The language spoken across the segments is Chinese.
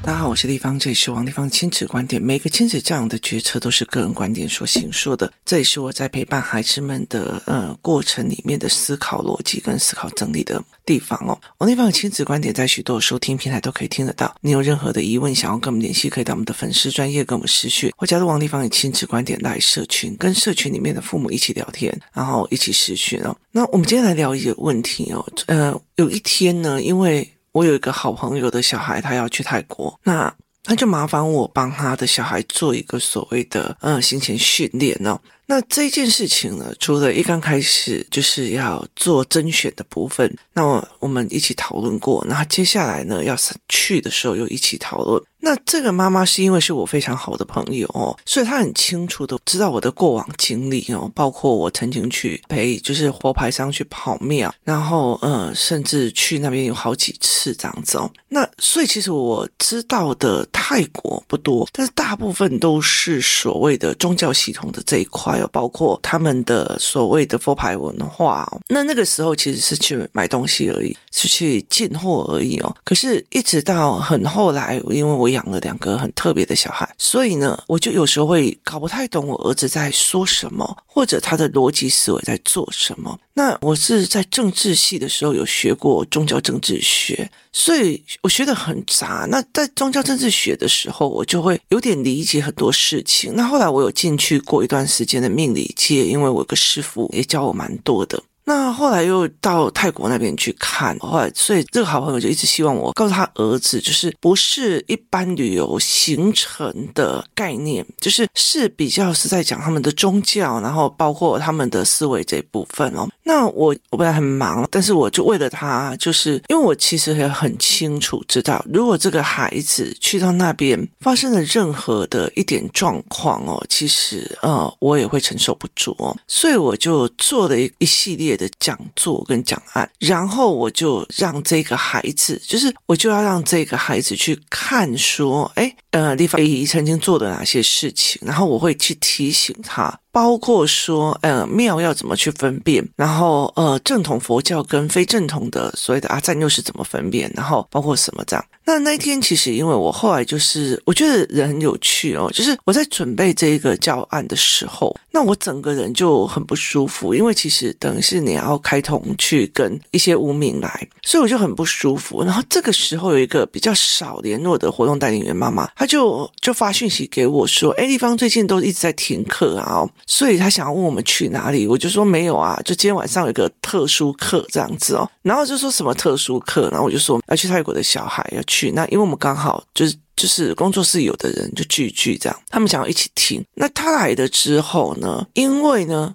大家好，我是丽芳，这里是王丽芳亲子观点。每个亲子这样的决策都是个人观点所形塑的，这也是我在陪伴孩子们的呃过程里面的思考逻辑跟思考整理的地方哦。王丽芳的亲子观点在许多收听平台都可以听得到。你有任何的疑问想要跟我们联系，可以到我们的粉丝专业跟我们私讯，或加入王丽芳的亲子观点来社群，跟社群里面的父母一起聊天，然后一起私讯哦。那我们今天来聊一个问题哦，呃，有一天呢，因为我有一个好朋友的小孩，他要去泰国，那他就麻烦我帮他的小孩做一个所谓的呃行前训练哦。那这件事情呢，除了一刚开始就是要做甄选的部分，那我，我们一起讨论过，那接下来呢，要去的时候又一起讨论。那这个妈妈是因为是我非常好的朋友哦，所以她很清楚的知道我的过往经历哦，包括我曾经去陪就是佛牌商去跑庙，然后呃，甚至去那边有好几次这样子哦。那所以其实我知道的泰国不多，但是大部分都是所谓的宗教系统的这一块哦，包括他们的所谓的佛牌文化哦。那那个时候其实是去买东西而已，是去进货而已哦。可是，一直到很后来，因为我。养了两个很特别的小孩，所以呢，我就有时候会搞不太懂我儿子在说什么，或者他的逻辑思维在做什么。那我是在政治系的时候有学过宗教政治学，所以我学得很杂。那在宗教政治学的时候，我就会有点理解很多事情。那后来我有进去过一段时间的命理界，因为我有个师傅也教我蛮多的。那后来又到泰国那边去看，后来所以这个好朋友就一直希望我告诉他儿子，就是不是一般旅游行程的概念，就是是比较是在讲他们的宗教，然后包括他们的思维这一部分哦。那我我本来很忙，但是我就为了他，就是因为我其实也很清楚知道，如果这个孩子去到那边发生了任何的一点状况哦，其实呃我也会承受不住哦，所以我就做了一一系列的讲座跟讲案，然后我就让这个孩子，就是我就要让这个孩子去看说，哎，呃，李芳姨曾经做的哪些事情，然后我会去提醒他。包括说，呃，庙要怎么去分辨，然后，呃，正统佛教跟非正统的所谓的阿赞又是怎么分辨，然后包括什么这样。那那一天其实，因为我后来就是，我觉得人很有趣哦，就是我在准备这一个教案的时候，那我整个人就很不舒服，因为其实等于是你要开通去跟一些无名来，所以我就很不舒服。然后这个时候有一个比较少联络的活动带领员妈妈，她就就发讯息给我说，哎，丽芳最近都一直在停课啊。所以他想要问我们去哪里，我就说没有啊，就今天晚上有一个特殊课这样子哦。然后就说什么特殊课，然后我就说要去泰国的小孩要去，那因为我们刚好就是就是工作室有的人就聚一聚这样，他们想要一起听。那他来了之后呢，因为呢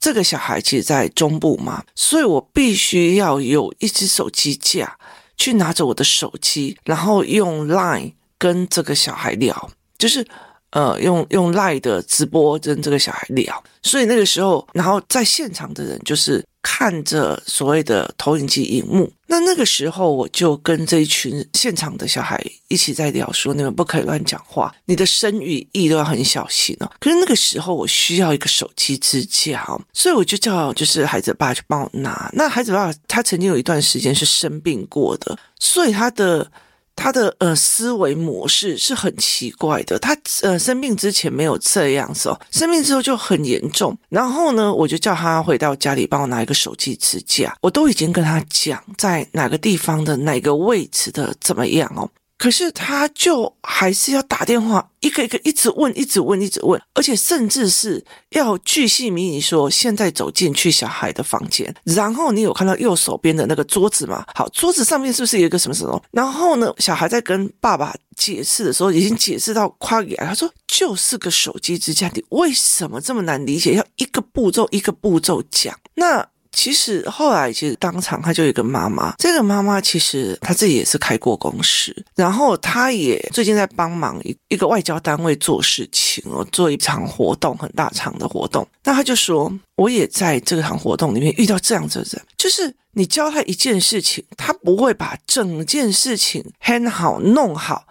这个小孩其实在中部嘛，所以我必须要有一只手机架去拿着我的手机，然后用 Line 跟这个小孩聊，就是。呃，用用赖的直播跟这个小孩聊，所以那个时候，然后在现场的人就是看着所谓的投影机荧幕。那那个时候，我就跟这一群现场的小孩一起在聊，说你们不可以乱讲话，你的声语意都要很小心哦。可是那个时候，我需要一个手机支架，所以我就叫就是孩子爸去帮我拿。那孩子爸他曾经有一段时间是生病过的，所以他的。他的呃思维模式是很奇怪的，他呃生病之前没有这样子哦，生病之后就很严重。然后呢，我就叫他回到家里帮我拿一个手机支架，我都已经跟他讲在哪个地方的哪个位置的怎么样哦。可是他就还是要打电话，一个一个一直问，一直问，一直问，而且甚至是要巨细靡遗说，现在走进去小孩的房间，然后你有看到右手边的那个桌子吗？好，桌子上面是不是有一个什么什么？然后呢，小孩在跟爸爸解释的时候，已经解释到夸给他说，就是个手机支架，你为什么这么难理解？要一个步骤一个步骤讲那。其实后来，其实当场他就有一个妈妈，这个妈妈其实她自己也是开过公司，然后她也最近在帮忙一一个外交单位做事情哦，做一场活动，很大场的活动。那她就说，我也在这场活动里面遇到这样子的人，就是你教他一件事情，他不会把整件事情 hand 好弄好，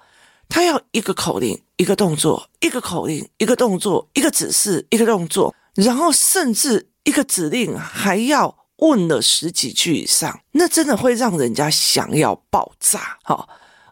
他要一个口令，一个动作，一个口令，一个动作，一个指示，一个动作，然后甚至。一个指令还要问了十几句以上，那真的会让人家想要爆炸哈！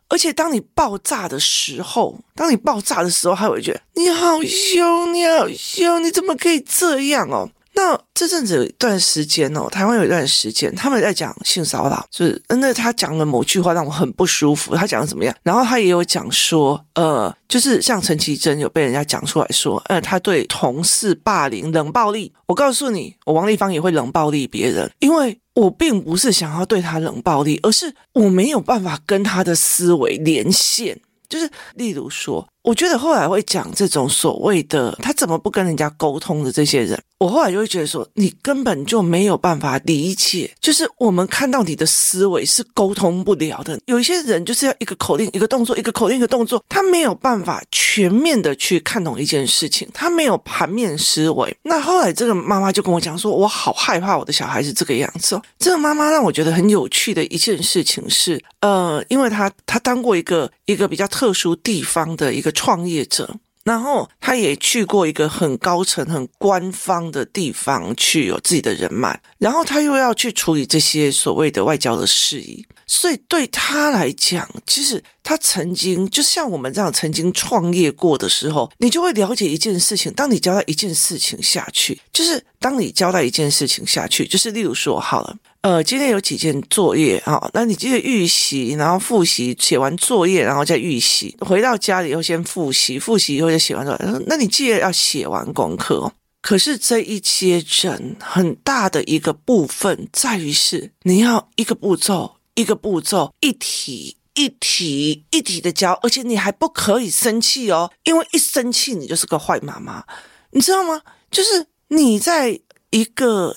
而且当你爆炸的时候，当你爆炸的时候，还会觉得你好凶，你好凶，你怎么可以这样哦？那这阵子有一段时间哦，台湾有一段时间，他们在讲性骚扰，就是那他讲了某句话让我很不舒服。他讲的怎么样？然后他也有讲说，呃，就是像陈绮贞有被人家讲出来说，呃，他对同事霸凌、冷暴力。我告诉你，我王丽芳也会冷暴力别人，因为我并不是想要对他冷暴力，而是我没有办法跟他的思维连线。就是例如说。我觉得后来会讲这种所谓的他怎么不跟人家沟通的这些人，我后来就会觉得说，你根本就没有办法理解，就是我们看到你的思维是沟通不了的。有一些人就是要一个口令，一个动作，一个口令，一个动作，他没有办法全面的去看懂一件事情，他没有盘面思维。那后来这个妈妈就跟我讲说，我好害怕我的小孩是这个样子哦。这个妈妈让我觉得很有趣的一件事情是，呃，因为她她当过一个一个比较特殊地方的一个。创业者，然后他也去过一个很高层、很官方的地方去有自己的人脉，然后他又要去处理这些所谓的外交的事宜，所以对他来讲，其实他曾经就像我们这样曾经创业过的时候，你就会了解一件事情：当你交代一件事情下去，就是当你交代一件事情下去，就是例如说好了。呃，今天有几件作业啊？那你记得预习，然后复习，写完作业，然后再预习。回到家里又先复习，复习以后就写完作业。那你记得要写完功课哦。可是这一些人很大的一个部分在于是，你要一个步骤一个步骤，一题一题一题的教，而且你还不可以生气哦，因为一生气你就是个坏妈妈，你知道吗？就是你在一个。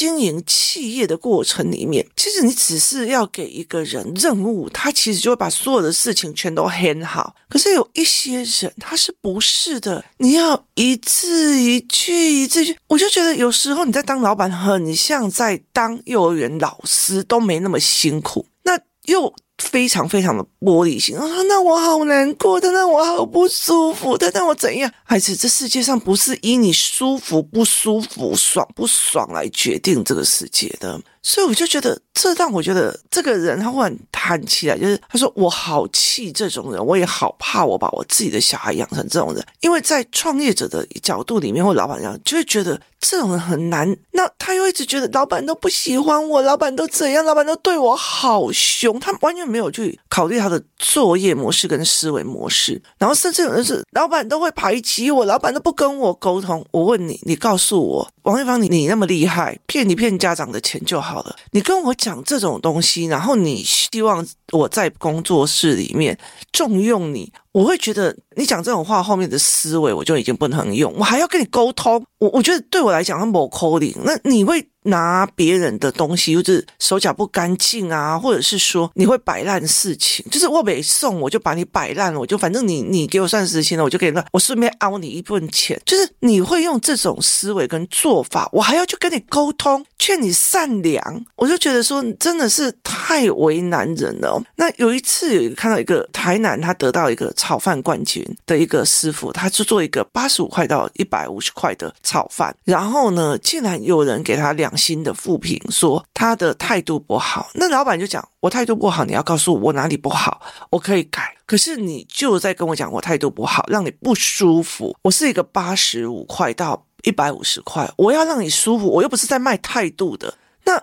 经营企业的过程里面，其实你只是要给一个人任务，他其实就会把所有的事情全都 hand 好。可是有一些人他是不是的，你要一字一句一字一句，我就觉得有时候你在当老板，很像在当幼儿园老师，都没那么辛苦。那又。非常非常的玻璃心啊！那我好难过他让我好不舒服他让我怎样？孩子，这世界上不是以你舒服不舒服、爽不爽来决定这个世界的。所以我就觉得，这让我觉得这个人他忽然弹起来，就是他说我好气这种人，我也好怕我把我自己的小孩养成这种人，因为在创业者的角度里面，或老板娘就会觉得这种人很难。那他又一直觉得老板都不喜欢我，老板都怎样，老板都对我好凶，他完全没有去考虑他的作业模式跟思维模式。然后甚至有人是老板都会排挤我，老板都不跟我沟通。我问你，你告诉我，王一芳，你你那么厉害，骗你骗家长的钱就。好了，你跟我讲这种东西，然后你希望我在工作室里面重用你，我会觉得你讲这种话后面的思维我就已经不能用，我还要跟你沟通，我我觉得对我来讲，他没可能，那你会。拿别人的东西，就是手脚不干净啊，或者是说你会摆烂事情，就是我没送，我就把你摆烂了，我就反正你你给我算时薪了，我就给你，我顺便凹你一份钱，就是你会用这种思维跟做法，我还要去跟你沟通，劝你善良，我就觉得说真的是太为难人了。那有一次有一个看到一个台南，他得到一个炒饭冠军的一个师傅，他就做一个八十五块到一百五十块的炒饭，然后呢，竟然有人给他两。星的负评说他的态度不好，那老板就讲，我态度不好，你要告诉我我哪里不好，我可以改。可是你就在跟我讲我态度不好，让你不舒服。我是一个八十五块到一百五十块，我要让你舒服，我又不是在卖态度的。那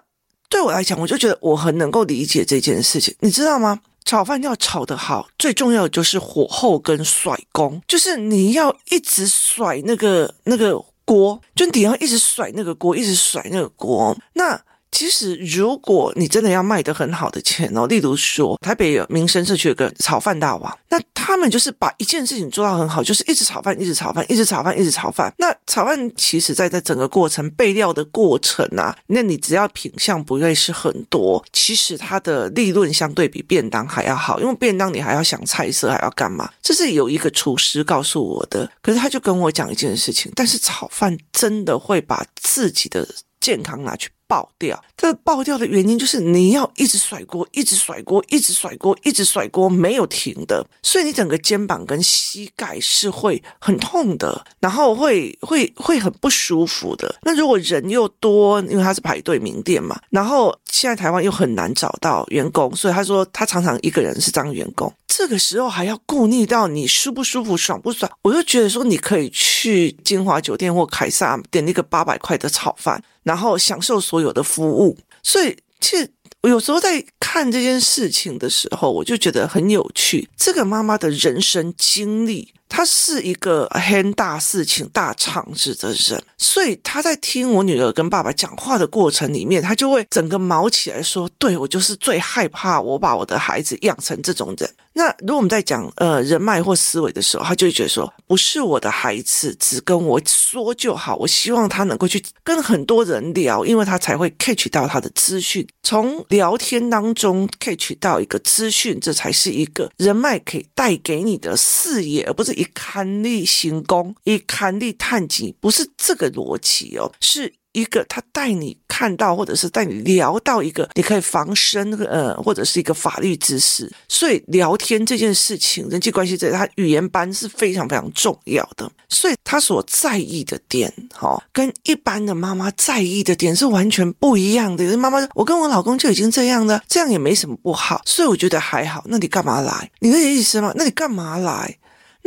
对我来讲，我就觉得我很能够理解这件事情，你知道吗？炒饭要炒得好，最重要的就是火候跟甩功，就是你要一直甩那个那个。锅就你要一直甩那个锅，一直甩那个锅，那。其实，如果你真的要卖得很好的钱哦，例如说台北有民生社区有个炒饭大王，那他们就是把一件事情做到很好，就是一直炒饭，一直炒饭，一直炒饭，一直炒饭。那炒饭其实在在整个过程备料的过程啊，那你只要品相不会是很多，其实它的利润相对比便当还要好，因为便当你还要想菜色，还要干嘛？这是有一个厨师告诉我的，可是他就跟我讲一件事情，但是炒饭真的会把自己的。健康拿去。爆掉，这爆掉的原因就是你要一直甩锅，一直甩锅，一直甩锅，一直甩锅，没有停的，所以你整个肩膀跟膝盖是会很痛的，然后会会会很不舒服的。那如果人又多，因为他是排队名店嘛，然后现在台湾又很难找到员工，所以他说他常常一个人是当员工，这个时候还要顾虑到你舒不舒服、爽不爽，我就觉得说你可以去金华酒店或凯撒点那个八百块的炒饭。然后享受所所有的服务，所以其实我有时候在看这件事情的时候，我就觉得很有趣。这个妈妈的人生经历，他是一个很大事情、大场子的人，所以他在听我女儿跟爸爸讲话的过程里面，他就会整个毛起来说：“对，我就是最害怕我把我的孩子养成这种人。”那如果我们在讲呃人脉或思维的时候，他就会觉得说，不是我的孩子只跟我说就好，我希望他能够去跟很多人聊，因为他才会 catch 到他的资讯，从聊天当中 catch 到一个资讯，这才是一个人脉可以带给你的视野，而不是一看力行功，一看力探级，不是这个逻辑哦，是。一个他带你看到，或者是带你聊到一个你可以防身，呃，或者是一个法律知识。所以聊天这件事情，人际关系这他语言班是非常非常重要的。所以他所在意的点，哈，跟一般的妈妈在意的点是完全不一样的。有的妈妈，我跟我老公就已经这样了，这样也没什么不好，所以我觉得还好。那你干嘛来？你的意思吗？那你干嘛来？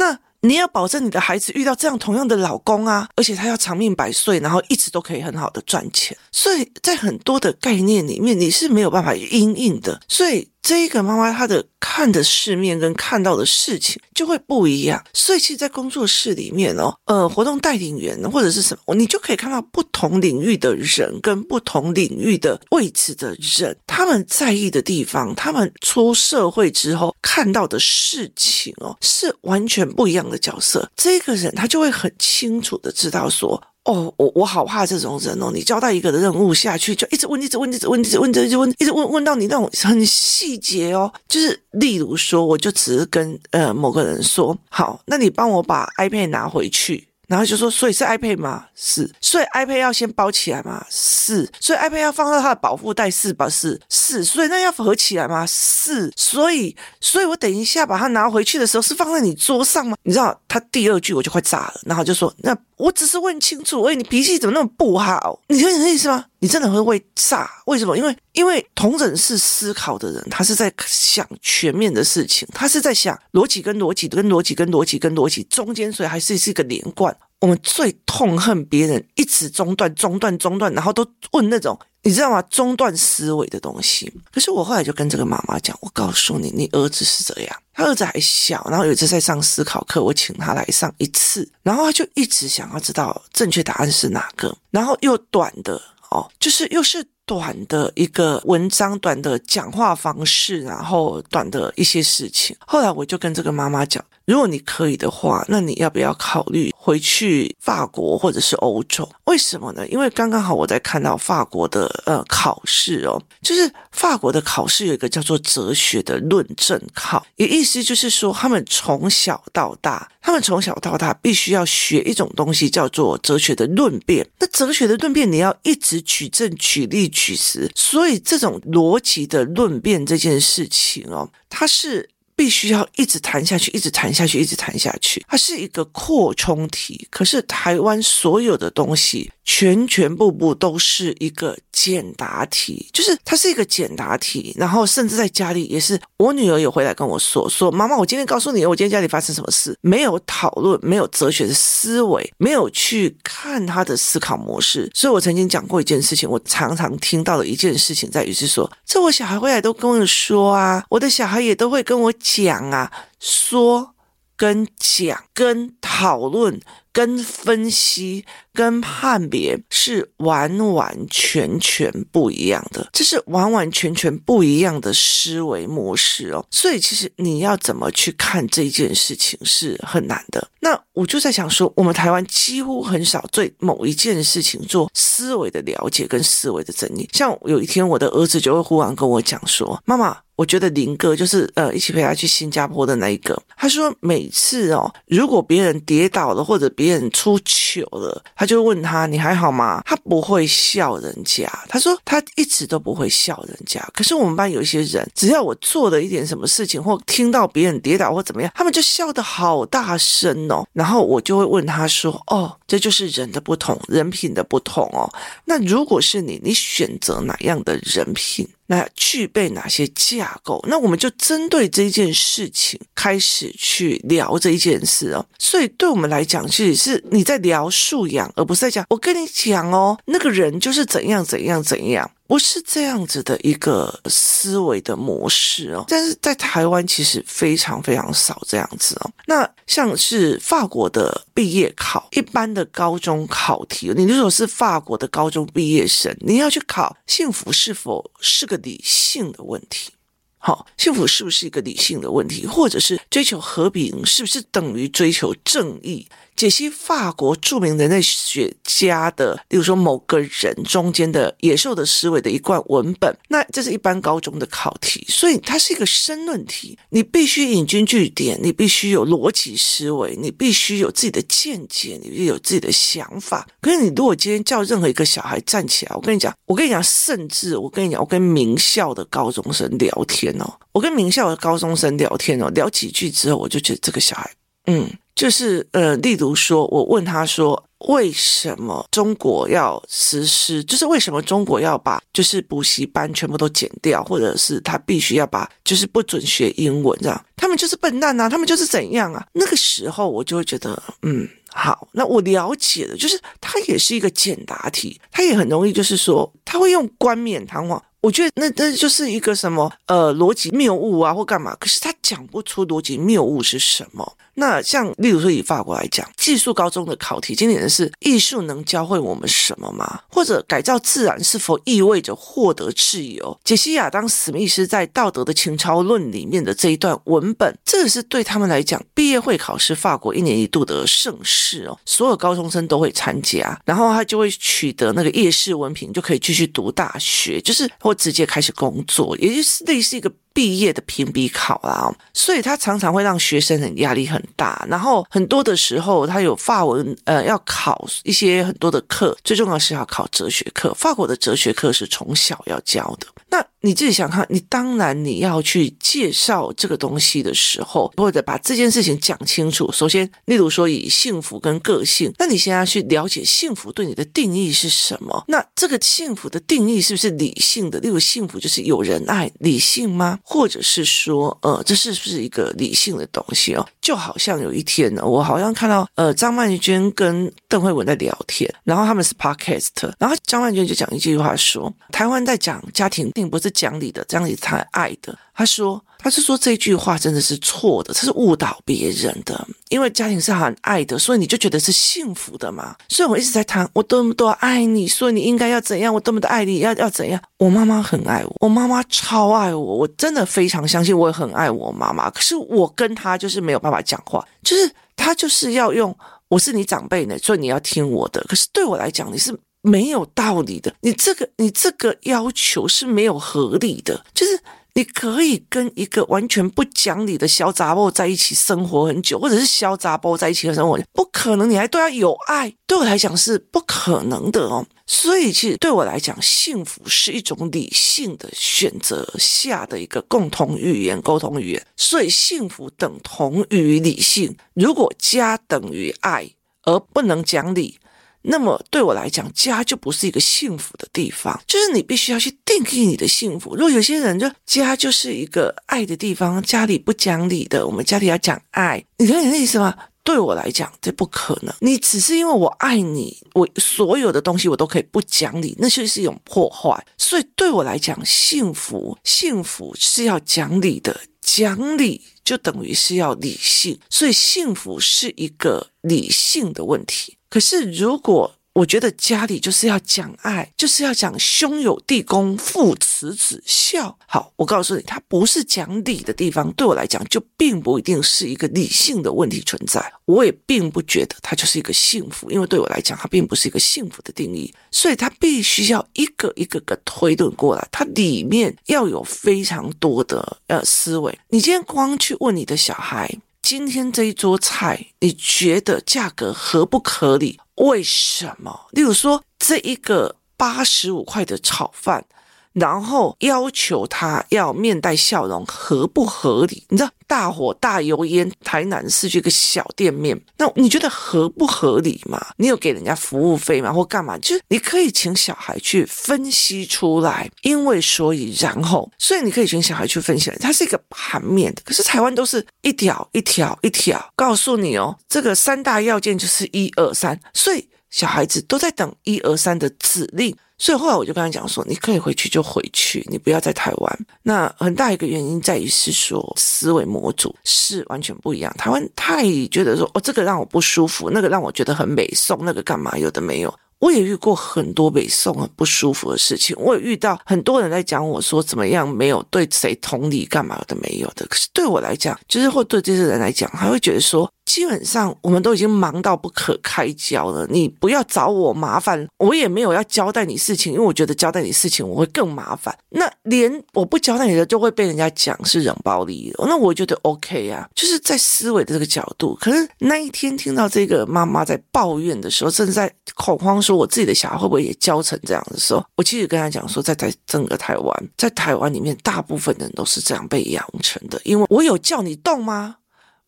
那。你要保证你的孩子遇到这样同样的老公啊，而且他要长命百岁，然后一直都可以很好的赚钱。所以在很多的概念里面，你是没有办法因应的。所以。这一个妈妈，她的看的世面跟看到的事情就会不一样，所以其实，在工作室里面哦，呃，活动带领员或者是什么，你就可以看到不同领域的人跟不同领域的位置的人，他们在意的地方，他们出社会之后看到的事情哦，是完全不一样的角色。这个人他就会很清楚的知道说。哦，我我好怕这种人哦！你交代一个的任务下去，就一直问，一直问，一直问，一直问，一直问，一直问，问到你那种很细节哦。就是例如说，我就只是跟呃某个人说，好，那你帮我把 iPad 拿回去。然后就说，所以是 iPad 吗？是，所以 iPad 要先包起来吗？是，所以 iPad 要放到它的保护袋是吧？是，是，所以那要合起来吗？是，所以，所以我等一下把它拿回去的时候是放在你桌上吗？你知道他第二句我就快炸了，然后就说，那我只是问清楚，喂，你脾气怎么那么不好？你听你的意思吗？你真的会会炸？为什么？因为因为同等是思考的人，他是在想全面的事情，他是在想逻辑跟逻辑跟逻辑跟逻辑跟逻辑中间，所以还是是一个连贯。我们最痛恨别人一直中断、中断、中断，然后都问那种你知道吗？中断思维的东西。可是我后来就跟这个妈妈讲，我告诉你，你儿子是这样，他儿子还小，然后有一次在上思考课，我请他来上一次，然后他就一直想要知道正确答案是哪个，然后又短的。哦，就是又是短的一个文章，短的讲话方式，然后短的一些事情。后来我就跟这个妈妈讲，如果你可以的话，那你要不要考虑回去法国或者是欧洲？为什么呢？因为刚刚好我在看到法国的呃考试哦，就是法国的考试有一个叫做哲学的论证考，也意思就是说他们从小到大。他们从小到大必须要学一种东西，叫做哲学的论辩。那哲学的论辩，你要一直举证、举例、举实，所以这种逻辑的论辩这件事情哦，它是。必须要一直谈下去，一直谈下去，一直谈下去。它是一个扩充题，可是台湾所有的东西全全部部都是一个简答题，就是它是一个简答题。然后甚至在家里也是，我女儿有回来跟我说说，妈妈，我今天告诉你，我今天家里发生什么事，没有讨论，没有哲学的思维，没有去看他的思考模式。所以我曾经讲过一件事情，我常常听到的一件事情在于是说，这我小孩回来都跟我说啊，我的小孩也都会跟我。讲啊，说跟讲跟讨论。跟分析、跟判别是完完全全不一样的，这是完完全全不一样的思维模式哦。所以，其实你要怎么去看这件事情是很难的。那我就在想说，我们台湾几乎很少对某一件事情做思维的了解跟思维的整理。像有一天，我的儿子就会忽然跟我讲说：“妈妈，我觉得林哥就是呃，一起陪他去新加坡的那一个。他说每次哦，如果别人跌倒了或者……”别人出糗了，他就问他你还好吗？他不会笑人家，他说他一直都不会笑人家。可是我们班有一些人，只要我做了一点什么事情，或听到别人跌倒或怎么样，他们就笑得好大声哦。然后我就会问他说：“哦，这就是人的不同，人品的不同哦。那如果是你，你选择哪样的人品？”那具备哪些架构？那我们就针对这件事情开始去聊这一件事哦。所以对我们来讲，其实是你在聊素养，而不是在讲我跟你讲哦，那个人就是怎样怎样怎样。不是这样子的一个思维的模式哦，但是在台湾其实非常非常少这样子哦。那像是法国的毕业考，一般的高中考题，你如果是法国的高中毕业生，你要去考幸福是否是个理性的问题？好，幸福是不是一个理性的问题？或者是追求和平是不是等于追求正义？解析法国著名人类学家的，例如说某个人中间的野兽的思维的一贯文本，那这是一般高中的考题，所以它是一个申论题，你必须引经据典，你必须有逻辑思维，你必须有自己的见解，你必须有自己的想法。可是你如果今天叫任何一个小孩站起来，我跟你讲，我跟你讲，甚至我跟你讲，我跟名校的高中生聊天哦，我跟名校的高中生聊天哦，聊几句之后，我就觉得这个小孩，嗯。就是呃，例如说，我问他说，为什么中国要实施？就是为什么中国要把就是补习班全部都减掉，或者是他必须要把就是不准学英文这样？他们就是笨蛋啊，他们就是怎样啊？那个时候我就会觉得，嗯，好，那我了解了，就是他也是一个简答题，他也很容易就是说，他会用冠冕堂皇。我觉得那那就是一个什么呃逻辑谬误啊，或干嘛？可是他讲不出逻辑谬误是什么。那像例如说以法国来讲，技术高中的考题，经典的是艺术能教会我们什么吗？或者改造自然是否意味着获得自由？解析亚当·史密斯在《道德的情操论》里面的这一段文本，这个是对他们来讲，毕业会考是法国一年一度的盛事哦，所有高中生都会参加，然后他就会取得那个夜市文凭，就可以继续读大学，就是。或直接开始工作，也就是类似一个毕业的评比考啦，所以他常常会让学生很压力很大。然后很多的时候，他有法文，呃，要考一些很多的课，最重要是要考哲学课。法国的哲学课是从小要教的。那你自己想看，你当然你要去介绍这个东西的时候，或者把这件事情讲清楚。首先，例如说以幸福跟个性，那你先要去了解幸福对你的定义是什么？那这个幸福的定义是不是理性的？例如幸福就是有人爱，理性吗？或者是说，呃，这是不是一个理性的东西哦？就好像有一天呢，我好像看到呃张曼娟跟邓惠文在聊天，然后他们是 podcast，然后张曼娟就讲一句话说，台湾在讲家庭。并不是讲理的，这样子才爱的。他说，他是说这句话真的是错的，他是误导别人的。因为家庭是很爱的，所以你就觉得是幸福的嘛。所以我一直在谈，我多么多爱你，所以你应该要怎样？我多么的爱你，要要怎样？我妈妈很爱我，我妈妈超爱我，我真的非常相信，我也很爱我妈妈。可是我跟她就是没有办法讲话，就是她就是要用我是你长辈呢，所以你要听我的。可是对我来讲，你是。没有道理的，你这个你这个要求是没有合理的。就是你可以跟一个完全不讲理的小杂包在一起生活很久，或者是小杂包在一起的生活，不可能。你还对他有爱，对我来讲是不可能的哦。所以，其实对我来讲，幸福是一种理性的选择下的一个共同语言、沟通语言。所以，幸福等同于理性。如果家等于爱，而不能讲理。那么对我来讲，家就不是一个幸福的地方，就是你必须要去定义你的幸福。如果有些人就家就是一个爱的地方，家里不讲理的，我们家里要讲爱，你懂我的意思吗？对我来讲，这不可能。你只是因为我爱你，我所有的东西我都可以不讲理，那就是一种破坏。所以对我来讲，幸福幸福是要讲理的，讲理就等于是要理性，所以幸福是一个理性的问题。可是，如果我觉得家里就是要讲爱，就是要讲兄友弟恭、父慈子孝。好，我告诉你，它不是讲理的地方。对我来讲，就并不一定是一个理性的问题存在。我也并不觉得它就是一个幸福，因为对我来讲，它并不是一个幸福的定义。所以，它必须要一个一个个推论过来，它里面要有非常多的呃思维。你今天光去问你的小孩。今天这一桌菜，你觉得价格合不合理？为什么？例如说，这一个八十五块的炒饭。然后要求他要面带笑容，合不合理？你知道大火大油烟，台南市区一个小店面，那你觉得合不合理吗？你有给人家服务费吗？或干嘛？就是你可以请小孩去分析出来，因为所以然后，所以你可以请小孩去分析，它是一个盘面的。可是台湾都是一条一条一条告诉你哦，这个三大要件就是一二三，所以小孩子都在等一二三的指令。所以后来我就跟他讲说，你可以回去就回去，你不要在台湾。那很大一个原因在于是说思维模组是完全不一样。台湾太觉得说哦，这个让我不舒服，那个让我觉得很美颂，那个干嘛有的没有。我也遇过很多北宋很不舒服的事情，我也遇到很多人在讲我说怎么样没有对谁同理干嘛都没有的。可是对我来讲，就是或对这些人来讲，还会觉得说。基本上我们都已经忙到不可开交了，你不要找我麻烦，我也没有要交代你事情，因为我觉得交代你事情我会更麻烦。那连我不交代你的，就会被人家讲是冷暴力了。那我觉得 OK 啊，就是在思维的这个角度。可是那一天听到这个妈妈在抱怨的时候，甚至在恐慌说我自己的小孩会不会也教成这样的时候，我其实跟他讲说，在在整个台湾，在台湾里面，大部分人都是这样被养成的。因为我有叫你动吗？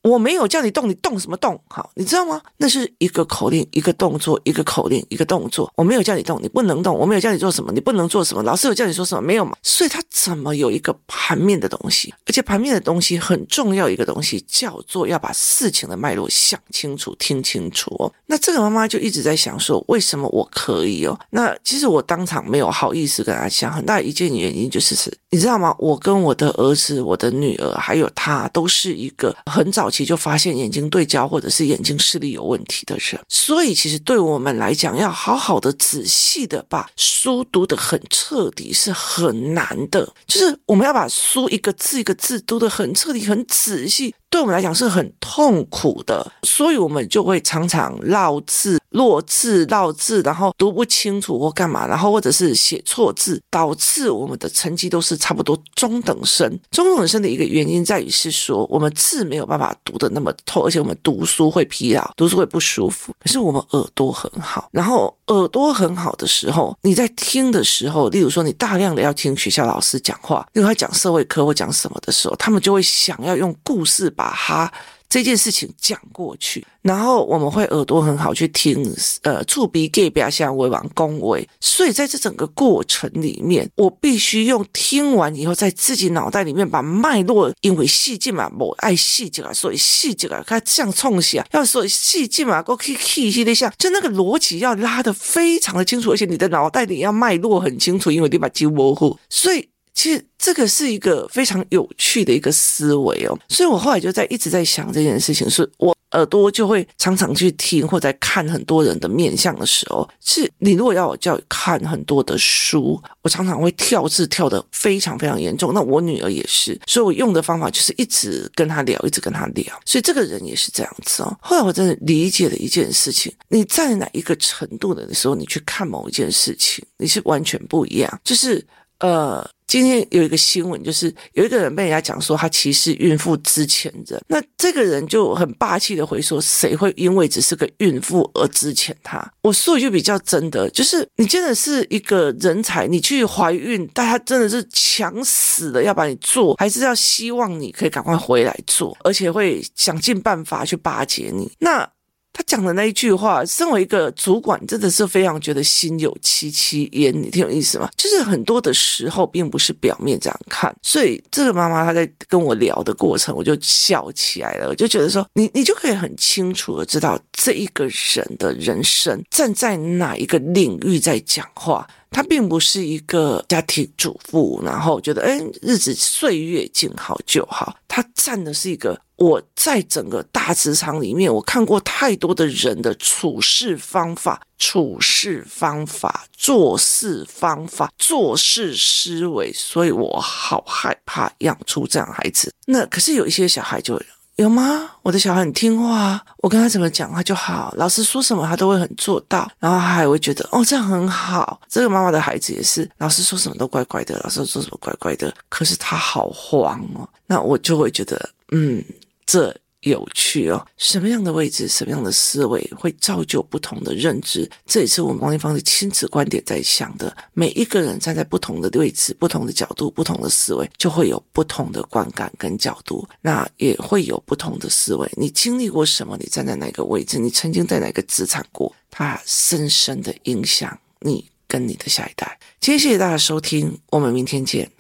我没有叫你动，你动什么动？好，你知道吗？那是一个口令，一个动作，一个口令，一个动作。我没有叫你动，你不能动。我没有叫你做什么，你不能做什么。老师有叫你说什么？没有嘛？所以他怎么有一个盘面的东西？而且盘面的东西很重要，一个东西叫做要把事情的脉络想清楚、听清楚哦。那这个妈妈就一直在想说，为什么我可以哦？那其实我当场没有好意思跟她讲，很大一件原因就是是，你知道吗？我跟我的儿子、我的女儿还有他，都是一个很早。期就发现眼睛对焦或者是眼睛视力有问题的人，所以其实对我们来讲，要好好的仔细的把书读得很彻底是很难的，就是我们要把书一个字一个字读得很彻底、很仔细。对我们来讲是很痛苦的，所以我们就会常常绕字、落字、绕字，然后读不清楚或干嘛，然后或者是写错字，导致我们的成绩都是差不多中等生。中等生的一个原因在于是说，我们字没有办法读得那么透，而且我们读书会疲劳，读书会不舒服。可是我们耳朵很好，然后耳朵很好的时候，你在听的时候，例如说你大量的要听学校老师讲话，例如他讲社会科或讲什么的时候，他们就会想要用故事把。把它这件事情讲过去，然后我们会耳朵很好去听，呃，触鼻 gay 不要像为王恭维，所以在这整个过程里面，我必须用听完以后，在自己脑袋里面把脉络，因为细节嘛，我爱细节啊，所以细节啊，它这样冲起啊，要所以细节嘛，都可以 key 一些的，像就那个逻辑要拉得非常的清楚，而且你的脑袋里要脉络很清楚，因为你把肌模糊，所以。其实这个是一个非常有趣的一个思维哦，所以我后来就在一直在想这件事情，是我耳朵就会常常去听或在看很多人的面相的时候，是你如果要我叫看很多的书，我常常会跳字跳得非常非常严重。那我女儿也是，所以我用的方法就是一直跟她聊，一直跟她聊。所以这个人也是这样子哦。后来我真的理解了一件事情：你在哪一个程度的时候，你去看某一件事情，你是完全不一样。就是呃。今天有一个新闻，就是有一个人被人家讲说他歧视孕妇之前的，那这个人就很霸气的回说，谁会因为只是个孕妇而之前他？我说一句比较真的，就是你真的是一个人才，你去怀孕，大家真的是抢死了要把你做，还是要希望你可以赶快回来做，而且会想尽办法去巴结你。那。他讲的那一句话，身为一个主管，真的是非常觉得心有戚戚焉。你听有意思吗？就是很多的时候，并不是表面这样看。所以这个妈妈她在跟我聊的过程，我就笑起来了。我就觉得说，你你就可以很清楚的知道这一个人的人生站在哪一个领域在讲话。他并不是一个家庭主妇，然后觉得哎，日子岁月静好就好。他站的是一个。我在整个大职场里面，我看过太多的人的处事方法、处事方法、做事方法、做事思维，所以我好害怕养出这样孩子。那可是有一些小孩就有吗？我的小孩很听话，我跟他怎么讲他就好，老师说什么他都会很做到，然后他还会觉得哦，这样很好。这个妈妈的孩子也是，老师说什么都乖乖的，老师说什么乖乖的，可是他好慌哦。那我就会觉得嗯。这有趣哦。什么样的位置，什么样的思维，会造就不同的认知。这也是我们王丽芳的亲子观点在想的。每一个人站在不同的位置、不同的角度、不同的思维，就会有不同的观感跟角度。那也会有不同的思维。你经历过什么？你站在哪个位置？你曾经在哪个职场过？它深深的影响你跟你的下一代。今天谢谢大家收听，我们明天见。